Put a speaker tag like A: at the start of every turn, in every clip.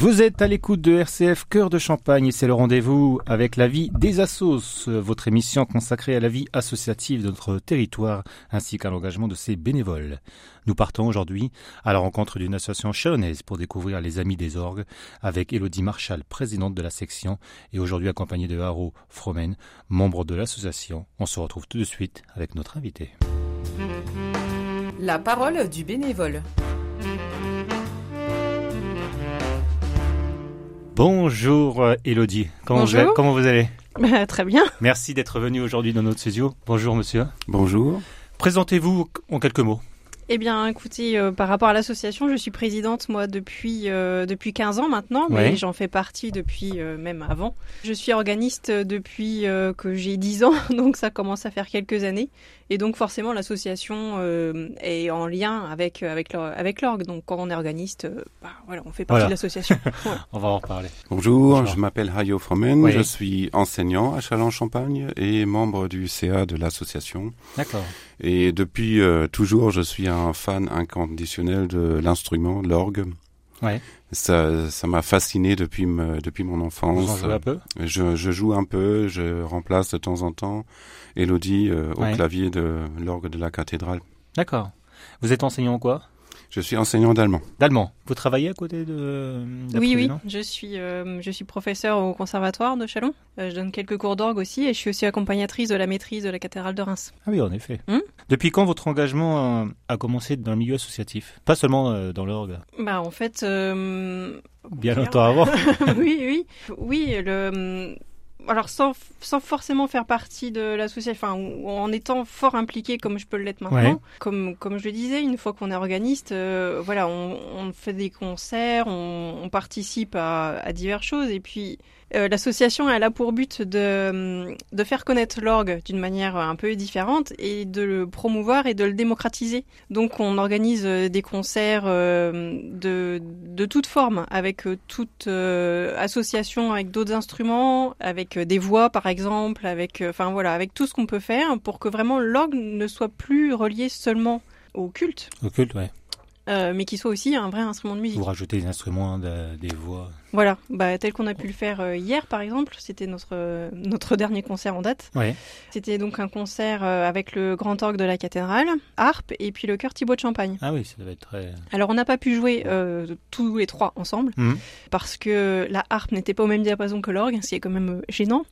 A: Vous êtes à l'écoute de RCF Cœur de Champagne et c'est le rendez-vous avec la vie des assos, votre émission consacrée à la vie associative de notre territoire ainsi qu'à l'engagement de ses bénévoles. Nous partons aujourd'hui à la rencontre d'une association chalonnaise pour découvrir les Amis des Orgues avec Elodie Marchal, présidente de la section et aujourd'hui accompagnée de Haro Fromen, membre de l'association. On se retrouve tout de suite avec notre invité.
B: La parole du bénévole.
A: Bonjour euh, Elodie, comment,
C: Bonjour.
A: Vous, comment vous allez?
C: Bah, très bien.
A: Merci d'être venu aujourd'hui dans notre studio. Bonjour monsieur.
D: Bonjour.
A: Présentez-vous en quelques mots.
C: Eh bien, écoutez, euh, par rapport à l'association, je suis présidente, moi, depuis, euh, depuis 15 ans maintenant, mais j'en fais partie depuis euh, même avant. Je suis organiste depuis euh, que j'ai 10 ans, donc ça commence à faire quelques années. Et donc, forcément, l'association euh, est en lien avec, euh, avec, l'or- avec l'orgue. Donc, quand on est organiste, euh, bah, voilà, on fait partie
A: Voilà.
C: de l'association. Voilà.
A: On va en reparler.
D: Bonjour,
A: Bonjour.
D: je m'appelle Hayo Fromen,
A: Oui.
D: je suis enseignant à Châlons-Champagne et membre du CA de l'association.
A: D'accord.
D: Et depuis euh, toujours, je suis un fan inconditionnel de l'instrument, l'orgue.
A: Ouais.
D: Ça, ça m'a fasciné depuis, me- depuis mon
A: Vous en
D: enfance.
A: jouez un peu?
D: Je, je joue un peu, je remplace de temps en temps Elodie euh, au
A: Ouais.
D: clavier de l'orgue de la cathédrale.
A: D'accord. Vous êtes enseignant en quoi?
D: Je suis enseignant d'allemand.
A: D'allemand. Vous travaillez à côté de,
C: Oui, oui, je suis, euh, je suis professeure au conservatoire de Chalon. Euh, je donne quelques cours d'orgue aussi et je suis aussi accompagnatrice de la maîtrise de la cathédrale de Reims.
A: Ah oui, en effet.
C: Hmm?
A: Depuis quand votre engagement a commencé dans le milieu associatif? Pas seulement euh, dans l'orgue.
C: Bah, en fait, euh,
A: Bien
C: Bien.
A: longtemps avant.
C: oui, oui, oui. Le, alors sans, sans forcément faire partie de l'association, enfin, en étant fort impliqué comme je peux l'être maintenant.
A: Ouais.
C: Comme comme je le disais, une fois qu'on est organiste, euh, voilà, on, on fait des concerts, on, on participe à, à diverses choses, et puis. Euh, L'association elle a pour but de, de faire connaître l'orgue d'une manière un peu différente et de le promouvoir et de le démocratiser. Donc on organise euh, des concerts euh, de, de toute forme, avec toute euh, association, avec d'autres instruments, avec des voix par exemple, avec, enfin voilà, avec tout ce qu'on peut faire pour que vraiment l'orgue ne soit plus relié seulement au culte,
A: Au culte, ouais.
C: euh, mais qu'il soit aussi un vrai instrument de musique.
A: Vous rajoutez des instruments, de- des voix.
C: Voilà, bah, tel qu'on a pu le faire euh, hier par exemple, c'était notre, euh, notre dernier concert en date.
A: Ouais.
C: C'était donc un concert euh, avec le grand orgue de la cathédrale, harpe et puis le chœur Thibaut de Champagne.
A: Ah oui, ça devait être très.
C: Alors on n'a pas pu jouer euh, tous les trois ensemble
A: Mhm.
C: parce que la harpe n'était pas au même diapason que l'orgue, ce qui est quand même gênant.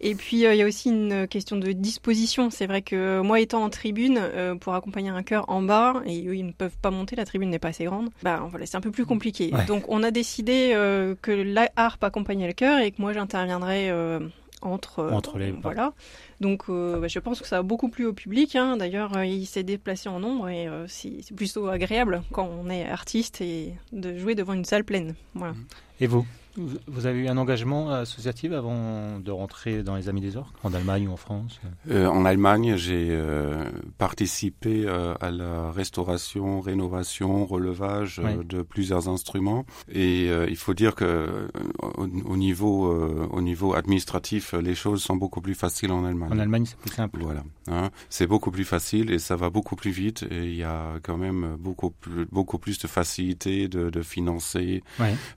C: Et puis euh, il y a aussi une question de disposition. C'est vrai que moi étant en tribune euh, pour accompagner un chœur en bas et eux ils ne peuvent pas monter, la tribune n'est pas assez grande. Bah voilà, c'est un peu plus compliqué.
A: Ouais.
C: Donc on a décidé que la harpe accompagnait le chœur et que moi j'interviendrais euh, entre euh,
A: Entre les-
C: voilà. Donc euh, bah, je pense que ça a beaucoup plu au public. hein. D'ailleurs, euh, il s'est déplacé en nombre et euh, c'est c'est plutôt agréable quand on est artiste et de jouer devant une salle pleine. Voilà.
A: Et vous? Vous avez eu un engagement associatif avant de rentrer dans les Amis des Orques En Allemagne ou en France?
D: Euh, en Allemagne, j'ai euh, participé euh, à la restauration, rénovation, relevage de plusieurs instruments. Et il faut dire que au, au niveau, au niveau administratif, les choses sont beaucoup plus faciles en Allemagne.
A: En Allemagne, c'est plus simple.
D: Voilà, hein. c'est beaucoup plus facile et ça va beaucoup plus vite et il y a quand même beaucoup plus, beaucoup plus de facilité de, de financer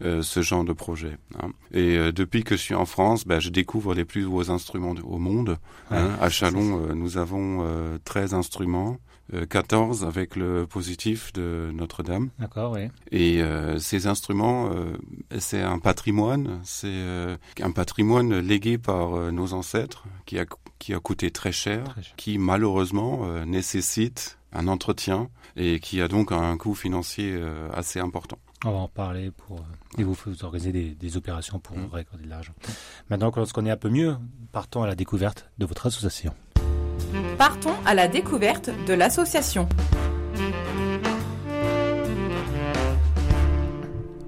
D: ce genre de projet. Hein. Et euh, depuis que je suis en France, ben, je découvre les plus beaux instruments au monde.
A: Ouais.
D: hein. À Chalon, euh, nous avons euh, 13 instruments, euh, 14 avec le positif de Notre-Dame.
A: D'accord, oui.
D: Et euh, ces instruments, euh, c'est un patrimoine, c'est euh, un patrimoine légué par nos ancêtres qui a, qui a coûté très cher,
A: Très cher.
D: qui malheureusement nécessite un entretien et qui a donc un coût financier assez important.
A: On va en parler pour. euh, Et vous, vous organisez des, des opérations pour
D: Mm.
A: récolter de l'argent. Maintenant qu'on se connaît un peu mieux, partons à la découverte de votre association.
B: Partons à la découverte de l'association.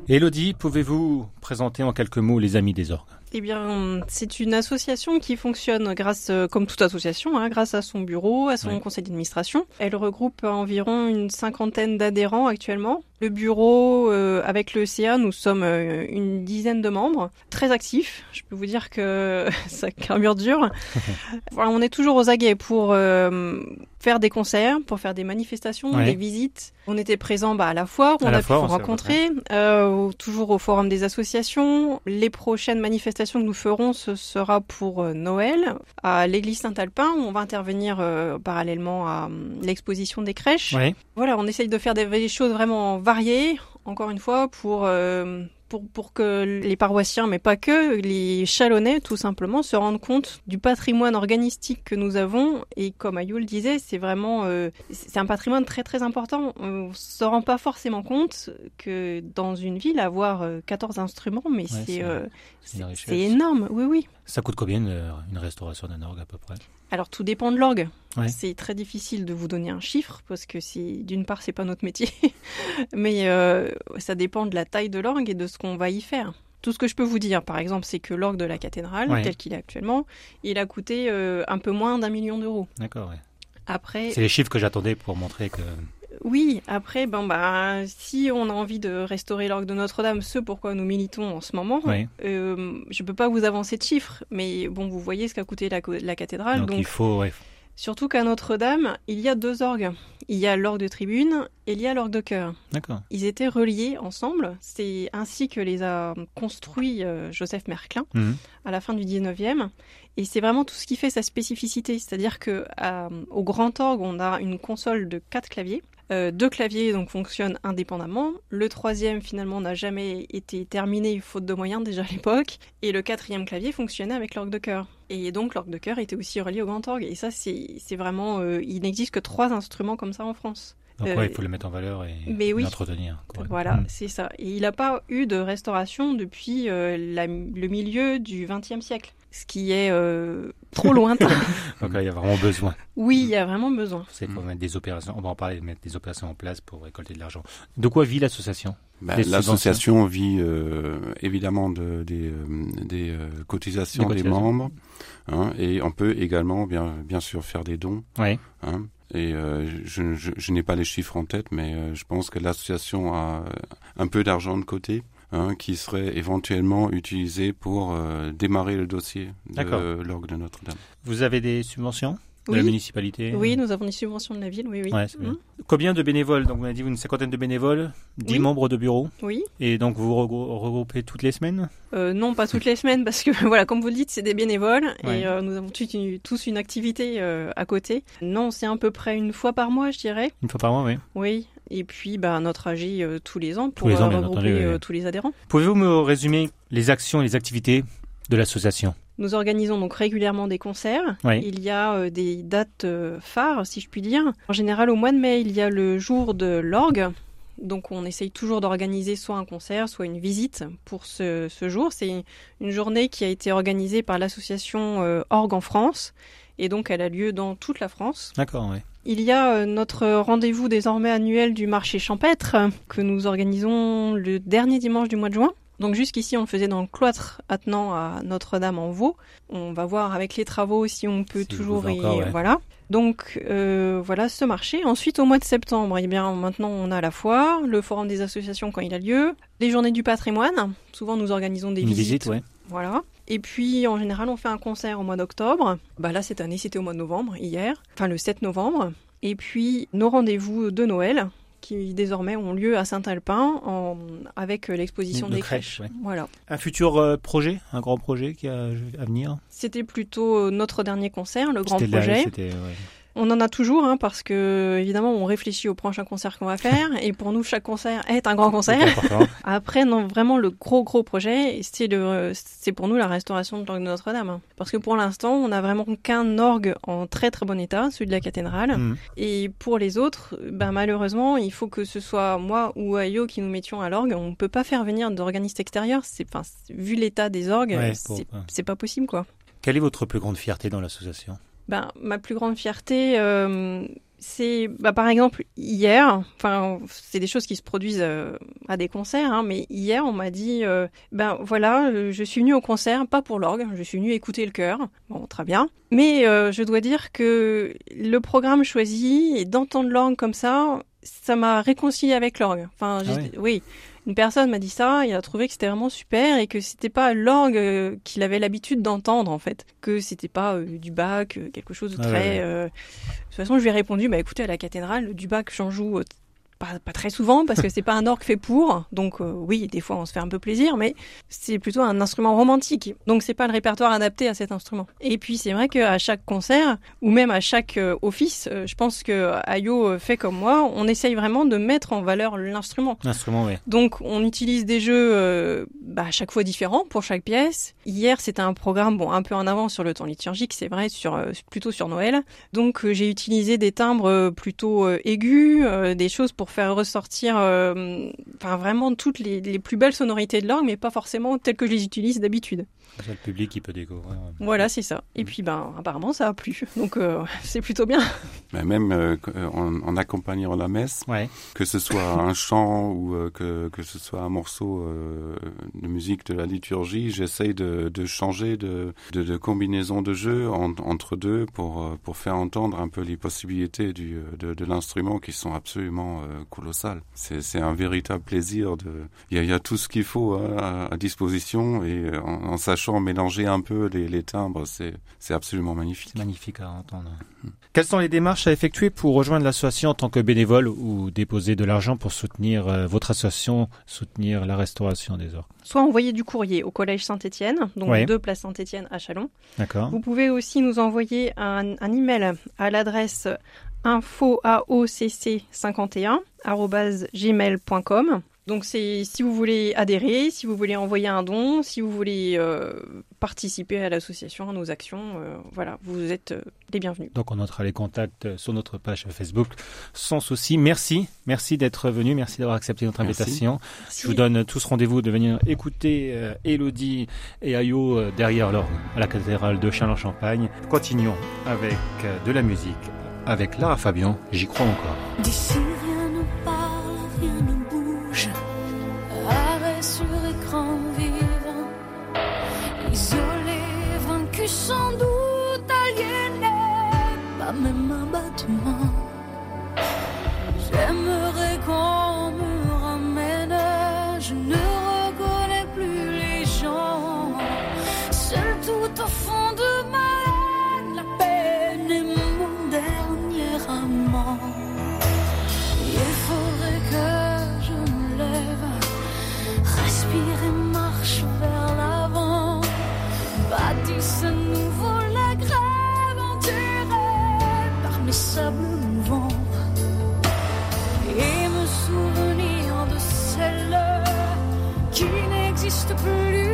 A: Elodie, pouvez-vous présenter en quelques mots les Amis des Orgues?
C: Eh bien, c'est une association qui fonctionne grâce, euh, comme toute association, hein, grâce à son bureau, à son conseil d'administration. Elle regroupe environ une cinquantaine d'adhérents actuellement. Le bureau, euh, avec le CA, nous sommes euh, une dizaine de membres, très actifs. Je peux vous dire que ça carbure dur. voilà, on est toujours aux aguets pour euh, faire des concerts, pour faire des manifestations,
A: Ouais.
C: des visites. On était présents bah, à la foire,
A: À
C: on a pu
A: s'est
C: rencontrer, euh, toujours au forum des associations. Les prochaines manifestations que nous ferons, ce sera pour euh, Noël, à l'église Saint-Alpin, où on va intervenir euh, parallèlement à hum, l'exposition des crèches.
A: Ouais.
C: Voilà, on essaye de faire des, choses vraiment variées, encore une fois, pour, euh, pour, pour que les paroissiens, mais pas que, les chalonnais, tout simplement, se rendent compte du patrimoine organistique que nous avons. Et comme Ayou le disait, c'est vraiment, euh, c'est un patrimoine très très important. On se rend pas forcément compte que dans une ville, avoir euh, 14 instruments, mais
A: c'est-
C: c'est euh,
A: c'est richesse.
C: c'est énorme, oui, oui.
A: Ça coûte combien une, une restauration d'un orgue à peu près?
C: Alors tout dépend de l'orgue.
A: Ouais.
C: C'est très difficile de vous donner un chiffre parce que c'est d'une part c'est pas notre métier, mais euh, ça dépend de la taille de l'orgue et de ce qu'on va y faire. Tout ce que je peux vous dire, par exemple, c'est que l'orgue de la cathédrale,
A: Ouais.
C: tel qu'il est actuellement, il a coûté euh, un peu moins d'un million d'euros.
A: D'accord, ouais.
C: Après,
A: C'est les chiffres que j'attendais pour montrer que.
C: Oui, après, ben bah, si on a envie de restaurer l'orgue de Notre-Dame, ce pourquoi nous militons en ce moment, euh, je peux pas vous avancer de chiffres, mais bon, vous voyez ce qu'a coûté la, la cathédrale,
A: donc,
C: donc
A: il faut. Ouais.
C: Surtout qu'à Notre-Dame, il y a deux orgues. Il y a l'orgue de tribune et il y a l'orgue de chœur.
A: D'accord.
C: Ils étaient reliés ensemble. C'est ainsi que les a construits euh, Joseph Merclin
A: Mhm.
C: à la fin du 19e. Et c'est vraiment tout ce qui fait sa spécificité. C'est-à-dire que à- au grand orgue, on a une console de quatre claviers. Euh, deux claviers donc fonctionnent indépendamment. Le troisième finalement n'a jamais été terminé faute de moyens déjà à l'époque. Et le quatrième clavier fonctionnait avec l'orgue de chœur. Et donc l'orgue de chœur était aussi relié au grand orgue. Et ça c'est c'est vraiment euh, il n'existe que trois instruments comme ça en France.
A: Donc,
C: Euh,
A: ouais, il faut le mettre en valeur et
C: oui.
A: l'entretenir.
C: Voilà,
A: Mhm.
C: c'est ça. Et il n'a pas eu de restauration depuis euh, la- le milieu du XXe siècle, ce qui est euh, trop lointain.
A: Donc, là, il y a vraiment besoin.
C: oui, il y a vraiment besoin.
A: C'est
D: Mm.
A: faut mettre des opérations. On va en parler, mettre des opérations en place pour récolter de l'argent. De quoi vit l'association?
D: Ben, L'association vit euh, évidemment de, des, des cotisations
A: Des
D: des,
A: cotisations.
D: membres, hein, et on peut également bien, bien sûr faire des dons.
A: Oui.
D: Hein, et euh, je, je, je n'ai pas les chiffres en tête, mais euh, je pense que l'association a un peu d'argent de côté. hein, qui serait éventuellement utilisé pour euh, démarrer le dossier de l'orgue de Notre-Dame.
A: Vous avez des subventions? De
C: Oui.
A: la municipalité
C: Oui, nous avons des subventions de la ville, oui, oui.
A: Ouais.
C: Mhm.
A: Combien de bénévoles Donc, vous m'avez dit une cinquantaine de bénévoles, 10
C: Oui.
A: membres de bureau.
C: Oui.
A: Et donc, vous vous regrou- regroupez toutes les semaines?
C: Euh, non, pas toutes les semaines, parce que voilà, comme vous le dites, c'est des bénévoles
A: Ouais.
C: et euh, nous avons tous une, tous une activité euh, à côté. Non, c'est à peu près une fois par mois, je dirais.
A: Une fois par mois, oui.
C: Oui. Et puis, bah, notre AG euh, tous les ans pour
A: les ans,
C: euh, regrouper
A: entendu,
C: euh,
A: oui.
C: tous les adhérents.
A: Pouvez-vous me résumer les actions et les activités de l'association
C: Nous organisons donc régulièrement des concerts.
A: Oui.
C: Il y a euh, des dates euh, phares, si je puis dire. En général, au mois de mai, il y a le jour de l'orgue. Donc, on essaye toujours d'organiser soit un concert, soit une visite pour ce, ce jour. C'est une journée qui a été organisée par l'association euh, Orgue en France. Et donc, elle a lieu dans toute la France.
A: D'accord, oui.
C: Il y a notre rendez-vous désormais annuel du marché champêtre que nous organisons le dernier dimanche du mois de juin. Donc jusqu'ici, on le faisait dans le cloître attenant à Notre-Dame-en-Vaux. On va voir avec les travaux si on peut
A: Si
C: toujours y...
A: encore, ouais.
C: Voilà. Donc euh, voilà ce marché. Ensuite, au mois de septembre, eh bien maintenant on a la foire, le forum des associations quand il a lieu, les journées du patrimoine. Souvent, nous organisons des
A: Une
C: visites.
A: visite.
C: Voilà. Et puis, en général, on fait un concert au mois d'octobre. Bah là, cette année, c'était au mois de novembre, hier. Enfin, le 7 novembre. Et puis, nos rendez-vous de Noël, qui désormais ont lieu à Saint-Alpin, en... avec euh, l'exposition
A: De
C: des
A: crèches,
C: crèches.
A: ouais.
C: Voilà.
A: Un futur euh, projet, un grand projet qui a à venir?
C: C'était plutôt euh, notre dernier concert, le grand
A: là,
C: projet.
A: c'était, ouais.
C: On en a toujours, hein, parce que, évidemment, on réfléchit au prochain concert qu'on va faire. et pour nous, chaque concert est un grand concert. Après, non, vraiment, le gros, gros projet, c'est le, c'est pour nous la restauration de l'orgue de Notre-Dame. hein. Parce que pour l'instant, on n'a vraiment qu'un orgue en très, très bon état, celui de la cathédrale.
A: Mhm.
C: Et pour les autres, ben, malheureusement, il faut que ce soit moi ou Ayo qui nous mettions à l'orgue. On ne peut pas faire venir d'organistes extérieurs. C'est, enfin, vu l'état des orgues,
A: Ouais,
C: c'est,
A: pour- ouais.
C: c'est pas possible, quoi.
A: Quelle est votre plus grande fierté dans l'association?
C: Ben, ma plus grande fierté, euh, c'est bah, par exemple hier, enfin c'est des choses qui se produisent euh, à des concerts, hein, mais hier on m'a dit, euh, ben voilà, je suis venue au concert pas pour l'orgue, je suis venue écouter le chœur, bon très bien, mais euh, je dois dire que le programme choisi et d'entendre l'orgue comme ça, ça m'a réconcilié avec l'orgue. Enfin,
A: Ah
C: oui. Une personne m'a dit ça, il a trouvé que c'était vraiment super et que c'était pas l'orgue euh, qu'il avait l'habitude d'entendre en fait, que c'était pas euh, du bac, euh, quelque chose de
A: Ah
C: très.
A: ouais.
C: euh, De toute façon, je lui ai répondu, bah écoutez, à la cathédrale, du bac, j'en joue pas, pas très souvent parce que c'est pas un orgue fait pour. Donc euh, oui, des fois on se fait un peu plaisir, mais c'est plutôt un instrument romantique. Donc c'est pas le répertoire adapté à cet instrument. Et puis c'est vrai qu'à chaque concert ou même à chaque euh, office, euh, je pense que Ayo fait comme moi, on essaye vraiment de mettre en valeur l'instrument.
A: L'instrument, oui.
C: Donc on utilise des jeux bah, à chaque fois différents pour chaque pièce. Hier c'était un programme bon un peu en avance sur le temps liturgique, c'est vrai, sur plutôt sur Noël. Donc j'ai utilisé des timbres plutôt aigus, des choses pour faire ressortir, euh, enfin vraiment toutes les, les plus belles sonorités de l'orgue, mais pas forcément telles que je les utilise d'habitude.
A: C'est le public qui peut découvrir.
C: Voilà, c'est ça. Et puis ben apparemment ça a plu, donc euh, c'est plutôt bien.
D: Mais même euh, en, en accompagnant la messe,
A: Ouais.
D: que ce soit un chant ou euh, que, que ce soit un morceau euh, de musique de la liturgie, j'essaye de, de changer de, de, de combinaison de jeu en- entre deux pour, pour faire entendre un peu les possibilités du, de, de l'instrument qui sont absolument euh, colossales. C'est c'est un véritable plaisir. de Il y a, il y a tout ce qu'il faut hein, à, à disposition et euh, en, en sachant mélanger un peu les, les timbres, c'est c'est absolument magnifique.
A: C'est magnifique à entendre. Quelles sont les démarches à effectuer pour rejoindre l'association en tant que bénévole ou déposer de l'argent pour soutenir euh, votre association, soutenir la restauration des orgues
C: Soit envoyer du courrier au collège Saint-Étienne, donc
A: Ouais.
C: deux places Saint-Étienne à Chalon.
A: D'accord
C: Vous pouvez aussi nous envoyer un, un email à l'adresse infoaocc51@gmail.com. Donc c'est si vous voulez adhérer, si vous voulez envoyer un don, si vous voulez euh, participer à l'association, à nos actions, euh, voilà, vous êtes euh, les bienvenus.
A: Donc on notera les contacts sur notre page Facebook sans souci. Merci, merci d'être venu, merci d'avoir accepté notre
D: Merci.
A: invitation. Je vous donne tous rendez-vous de venir écouter euh, Elodie et Ayo euh, derrière l'orgue à la cathédrale de Châlons-Champagne. Continuons avec euh, de la musique avec Lara Fabian, j'y crois encore.
E: Sables mouvants. Et me souvenir de celle qui n'existe plus